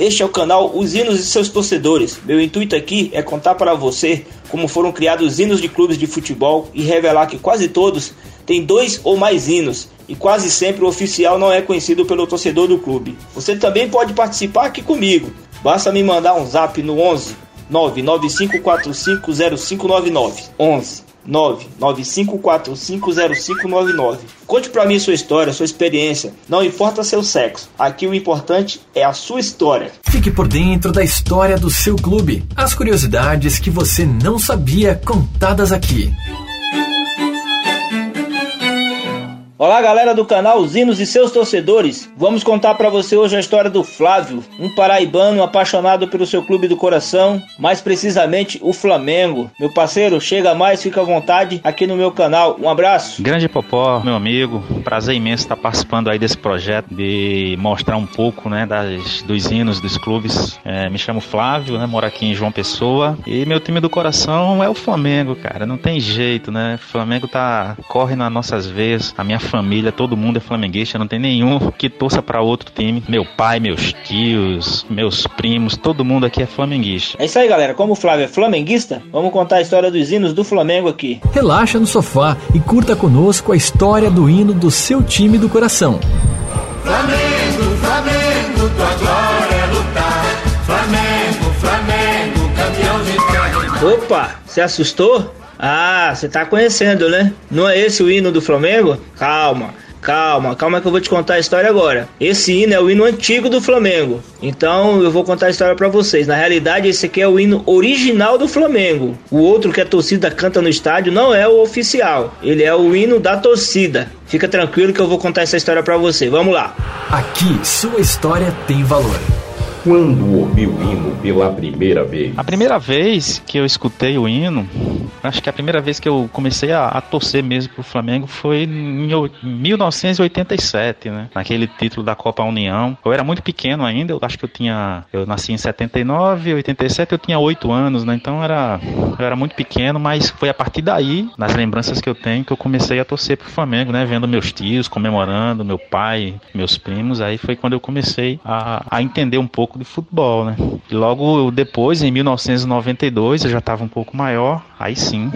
Este é o canal Os Hinos e seus torcedores. Meu intuito aqui é contar para você como foram criados hinos de clubes de futebol e revelar que quase todos têm dois ou mais hinos e quase sempre o oficial não é conhecido pelo torcedor do clube. Você também pode participar aqui comigo. Basta me mandar um zap no 11 995450599 11 995450599. Conte para mim sua história, sua experiência. Não importa seu sexo. Aqui o importante é a sua história. Fique por dentro da história do seu clube. As curiosidades que você não sabia contadas aqui. Olá, galera do canal Zinos e seus torcedores. Vamos contar para você hoje a história do Flávio, um paraibano apaixonado pelo seu clube do coração, mais precisamente o Flamengo. Meu parceiro, chega mais, fica à vontade aqui no meu canal. Um abraço. Grande Popó, meu amigo, prazer imenso estar participando aí desse projeto de mostrar um pouco, né, das, dos hinos dos clubes. É, me chamo Flávio, né, moro aqui em João Pessoa e meu time do coração é o Flamengo, cara. Não tem jeito, né? O Flamengo tá corre nas nossas veias. A minha família, todo mundo é flamenguista, não tem nenhum que torça para outro time. Meu pai, meus tios, meus primos, todo mundo aqui é flamenguista. É isso aí, galera. Como o Flávio é flamenguista, vamos contar a história dos hinos do Flamengo aqui. Relaxa no sofá e curta conosco a história do hino do seu time do coração. Flamengo, Flamengo, tua glória é lutar. Flamengo, Flamengo, campeão de terra. Opa, se assustou? Ah, você tá conhecendo, né? Não é esse o hino do Flamengo? Calma. Calma, calma que eu vou te contar a história agora. Esse hino é o hino antigo do Flamengo. Então eu vou contar a história para vocês. Na realidade, esse aqui é o hino original do Flamengo. O outro que a torcida canta no estádio não é o oficial. Ele é o hino da torcida. Fica tranquilo que eu vou contar essa história para você. Vamos lá. Aqui, sua história tem valor. Quando ouviu o hino pela primeira vez? A primeira vez que eu escutei o hino, acho que a primeira vez que eu comecei a, a torcer mesmo pro Flamengo foi em 1987, né? Naquele título da Copa União. Eu era muito pequeno ainda, eu acho que eu tinha. Eu nasci em 79, 87 eu tinha 8 anos, né? Então era, eu era muito pequeno, mas foi a partir daí, nas lembranças que eu tenho, que eu comecei a torcer pro Flamengo, né? Vendo meus tios comemorando, meu pai, meus primos. Aí foi quando eu comecei a, a entender um pouco pouco de futebol, né? E logo depois, em 1992, eu já estava um pouco maior, aí sim,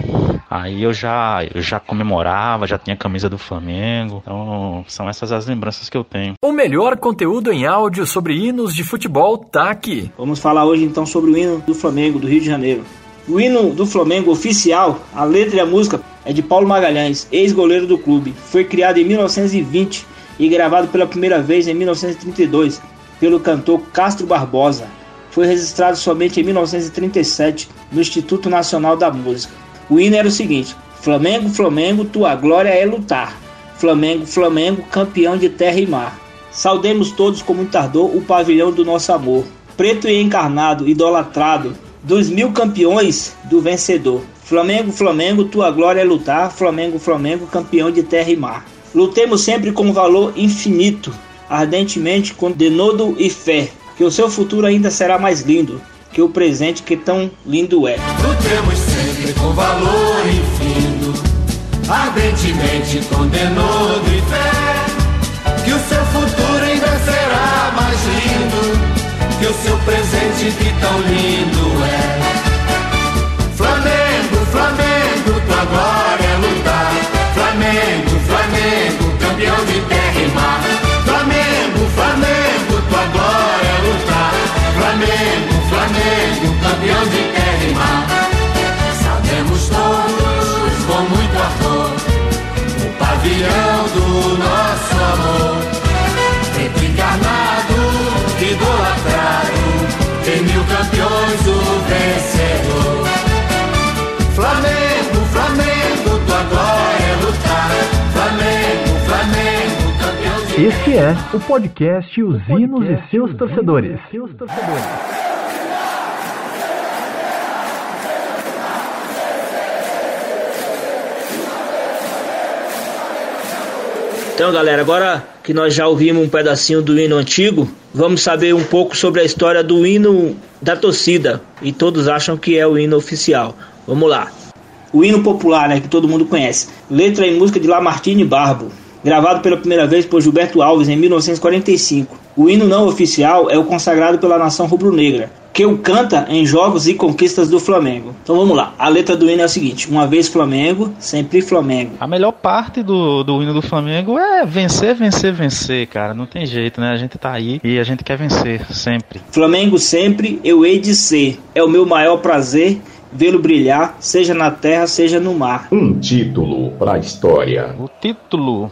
aí eu já, eu já comemorava, já tinha camisa do Flamengo. Então, são essas as lembranças que eu tenho. O melhor conteúdo em áudio sobre hinos de futebol tá aqui. Vamos falar hoje então sobre o hino do Flamengo do Rio de Janeiro. O hino do Flamengo oficial, a letra e a música é de Paulo Magalhães, ex-goleiro do clube. Foi criado em 1920 e gravado pela primeira vez em 1932 pelo cantor Castro Barbosa. Foi registrado somente em 1937 no Instituto Nacional da Música. O hino era o seguinte: Flamengo, Flamengo, tua glória é lutar. Flamengo, Flamengo, campeão de terra e mar. Saudemos todos com muito ardor o pavilhão do nosso amor. Preto e encarnado, idolatrado, dos mil campeões do vencedor. Flamengo, Flamengo, tua glória é lutar. Flamengo, Flamengo, campeão de terra e mar. Lutemos sempre com valor infinito, ardentemente com denodo e fé, que o seu futuro ainda será mais lindo que o presente que tão lindo é. Lutemos sempre com valor infinito, ardentemente com denodo e fé, que o seu futuro ainda será mais lindo que o seu presente que tão lindo é. Flamengo, Flamengo, tua glória paixão de terra e mar. Sabemos todos com muito ardor o pavilhão do nosso amor. Preto encarnado, idolatrado, tem mil campeões o vencedor. Flamengo, Flamengo, tua glória é lutar. Flamengo, Flamengo, campeão Este é o podcast Os o Hinos e seus torcedores. E seus torcedores. Então, galera, agora que nós já ouvimos um pedacinho do hino antigo, vamos saber um pouco sobre a história do hino da torcida. E todos acham que é o hino oficial. Vamos lá. O hino popular, né, que todo mundo conhece. Letra e música de Lamartine Barbo gravado pela primeira vez por Gilberto Alves em 1945. O hino não oficial é o consagrado pela nação rubro-negra, que o canta em jogos e conquistas do Flamengo. Então vamos lá, a letra do hino é a seguinte: Uma vez Flamengo, sempre Flamengo. A melhor parte do, do hino do Flamengo é vencer, vencer, vencer, cara. Não tem jeito, né? A gente tá aí e a gente quer vencer, sempre. Flamengo sempre, eu hei de ser. É o meu maior prazer vê-lo brilhar, seja na terra, seja no mar. Um título para a história. O título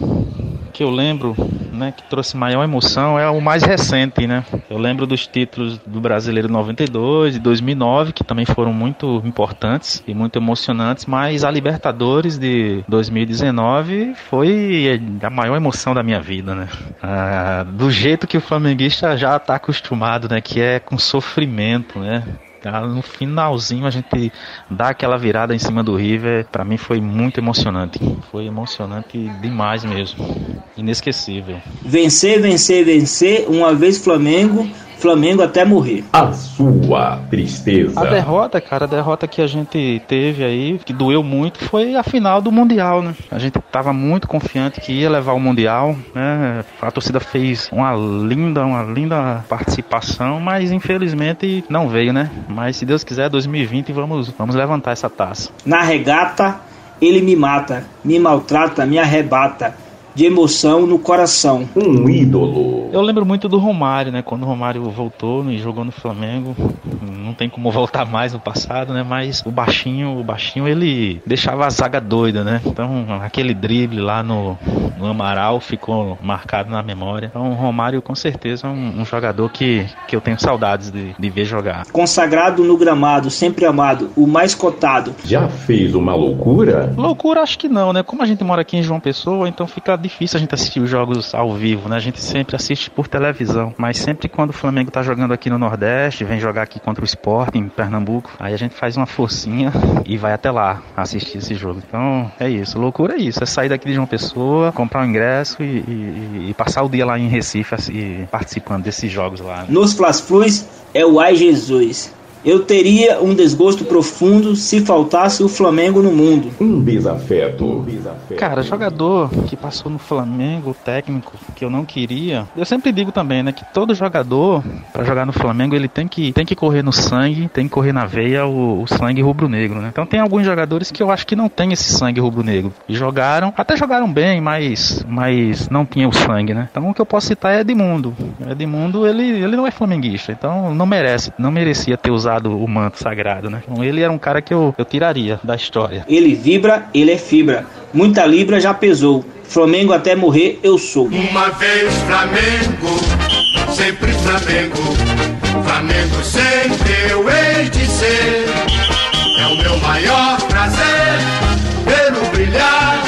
que eu lembro, né, que trouxe maior emoção é o mais recente, né? Eu lembro dos títulos do Brasileiro 92 e 2009, que também foram muito importantes e muito emocionantes, mas a Libertadores de 2019 foi a maior emoção da minha vida, né? Ah, do jeito que o flamenguista já está acostumado, né, que é com sofrimento, né? No finalzinho a gente dá aquela virada em cima do River, para mim foi muito emocionante. Foi emocionante demais mesmo. Inesquecível. Vencer, vencer, vencer, uma vez Flamengo, Flamengo até morrer. A sua tristeza. A derrota, cara, a derrota que a gente teve aí, que doeu muito, foi a final do Mundial, né? A gente tava muito confiante que ia levar o Mundial, né? A torcida fez uma linda, uma linda participação, mas infelizmente não veio, né? Mas se Deus quiser, 2020 vamos, vamos levantar essa taça. Na regata, ele me mata, me maltrata, me arrebata de emoção no coração. Um ídolo. Eu lembro muito do Romário, né? Quando o Romário voltou e jogou no Flamengo, não tem como voltar mais no passado, né? Mas o baixinho, o baixinho ele deixava a zaga doida, né? Então aquele drible lá no, no Amaral ficou marcado na memória. Então o Romário com certeza é um, um jogador que, que eu tenho saudades de, de ver jogar. Consagrado no gramado, sempre amado, o mais cotado. Já fez uma loucura? Loucura acho que não, né? Como a gente mora aqui em João Pessoa, então fica difícil a gente assistir os jogos ao vivo, né? A gente sempre assiste por televisão, mas sempre quando o Flamengo tá jogando aqui no Nordeste, vem jogar aqui contra o Sport em Pernambuco, aí a gente faz uma forcinha e vai até lá assistir esse jogo. Então é isso, loucura é isso, é sair daqui de João Pessoa, comprar um ingresso e, e, e passar o dia lá em Recife assim, participando desses jogos lá. Né? Nos Flas Plus é o Ai Jesus. Eu teria um desgosto profundo se faltasse o Flamengo no mundo. Um desafeto. Cara, jogador que passou no Flamengo, técnico que eu não queria. Eu sempre digo também, né, que todo jogador para jogar no Flamengo ele tem que tem que correr no sangue, tem que correr na veia o, o sangue rubro-negro, né? Então tem alguns jogadores que eu acho que não tem esse sangue rubro-negro e jogaram, até jogaram bem, mas mas não tinha o sangue, né? Então o que eu posso citar é Edmundo. Edmundo ele ele não é flamenguista, então não merece, não merecia ter usado usado o manto sagrado, né? Então ele era um cara que eu, eu tiraria da história. Ele vibra, ele é fibra. Muita libra já pesou. Flamengo até morrer eu sou. Uma vez Flamengo, sempre Flamengo. Flamengo sempre eu hei de ser. É o meu maior prazer vê-lo brilhar,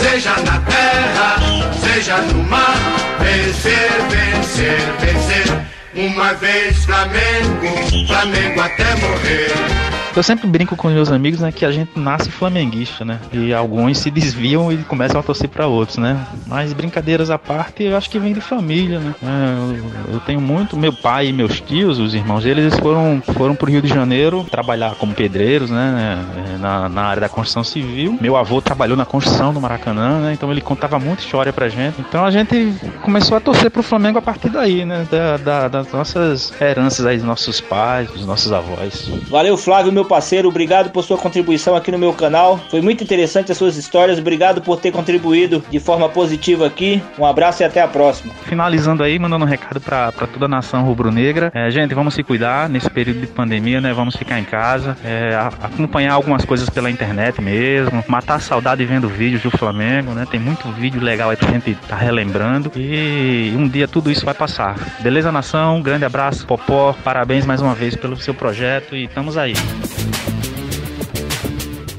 seja na terra, seja no mar. Vencer, vencer, vencer. Uma vez Flamengo, Flamengo até morrer. Eu sempre brinco com meus amigos, né, que a gente nasce flamenguista, né? E alguns se desviam e começam a torcer para outros, né? Mas brincadeiras à parte, eu acho que vem de família, né? É, eu, eu, tenho muito, meu pai e meus tios, os irmãos deles, eles foram foram pro Rio de Janeiro trabalhar como pedreiros, né, na, na área da construção civil. Meu avô trabalhou na construção do Maracanã, né? Então ele contava muita história pra gente. Então a gente começou a torcer pro Flamengo a partir daí, né? Da, da, das nossas heranças aí dos nossos pais, dos nossos avós. Valeu, Flávio, meu meu parceiro. Obrigado por sua contribuição aqui no meu canal. Foi muito interessante as suas histórias. Obrigado por ter contribuído de forma positiva aqui. Um abraço e até a próxima. Finalizando aí, mandando um recado para toda a nação rubro-negra. É, gente, vamos se cuidar nesse período de pandemia, né? Vamos ficar em casa, é, acompanhar algumas coisas pela internet mesmo, matar a saudade vendo vídeos do Flamengo, né? Tem muito vídeo legal aí pra gente tá relembrando. E um dia tudo isso vai passar. Beleza, nação? Grande abraço, Popó. Parabéns mais uma vez pelo seu projeto e estamos aí.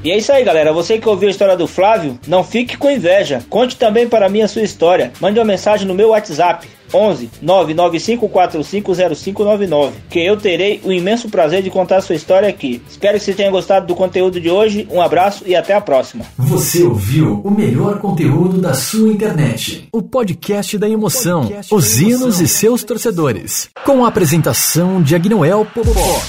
E é isso aí, galera. Você que ouviu a história do Flávio, não fique com inveja. Conte também para mim a sua história. Mande uma mensagem no meu WhatsApp 11 995450599, que eu terei o imenso prazer de contar a sua história aqui. Espero que você tenha gostado do conteúdo de hoje. Um abraço e até a próxima. Você ouviu o melhor conteúdo da sua internet. O podcast da emoção, podcast os hinos e seus torcedores. Com a apresentação de Agnoel Popó.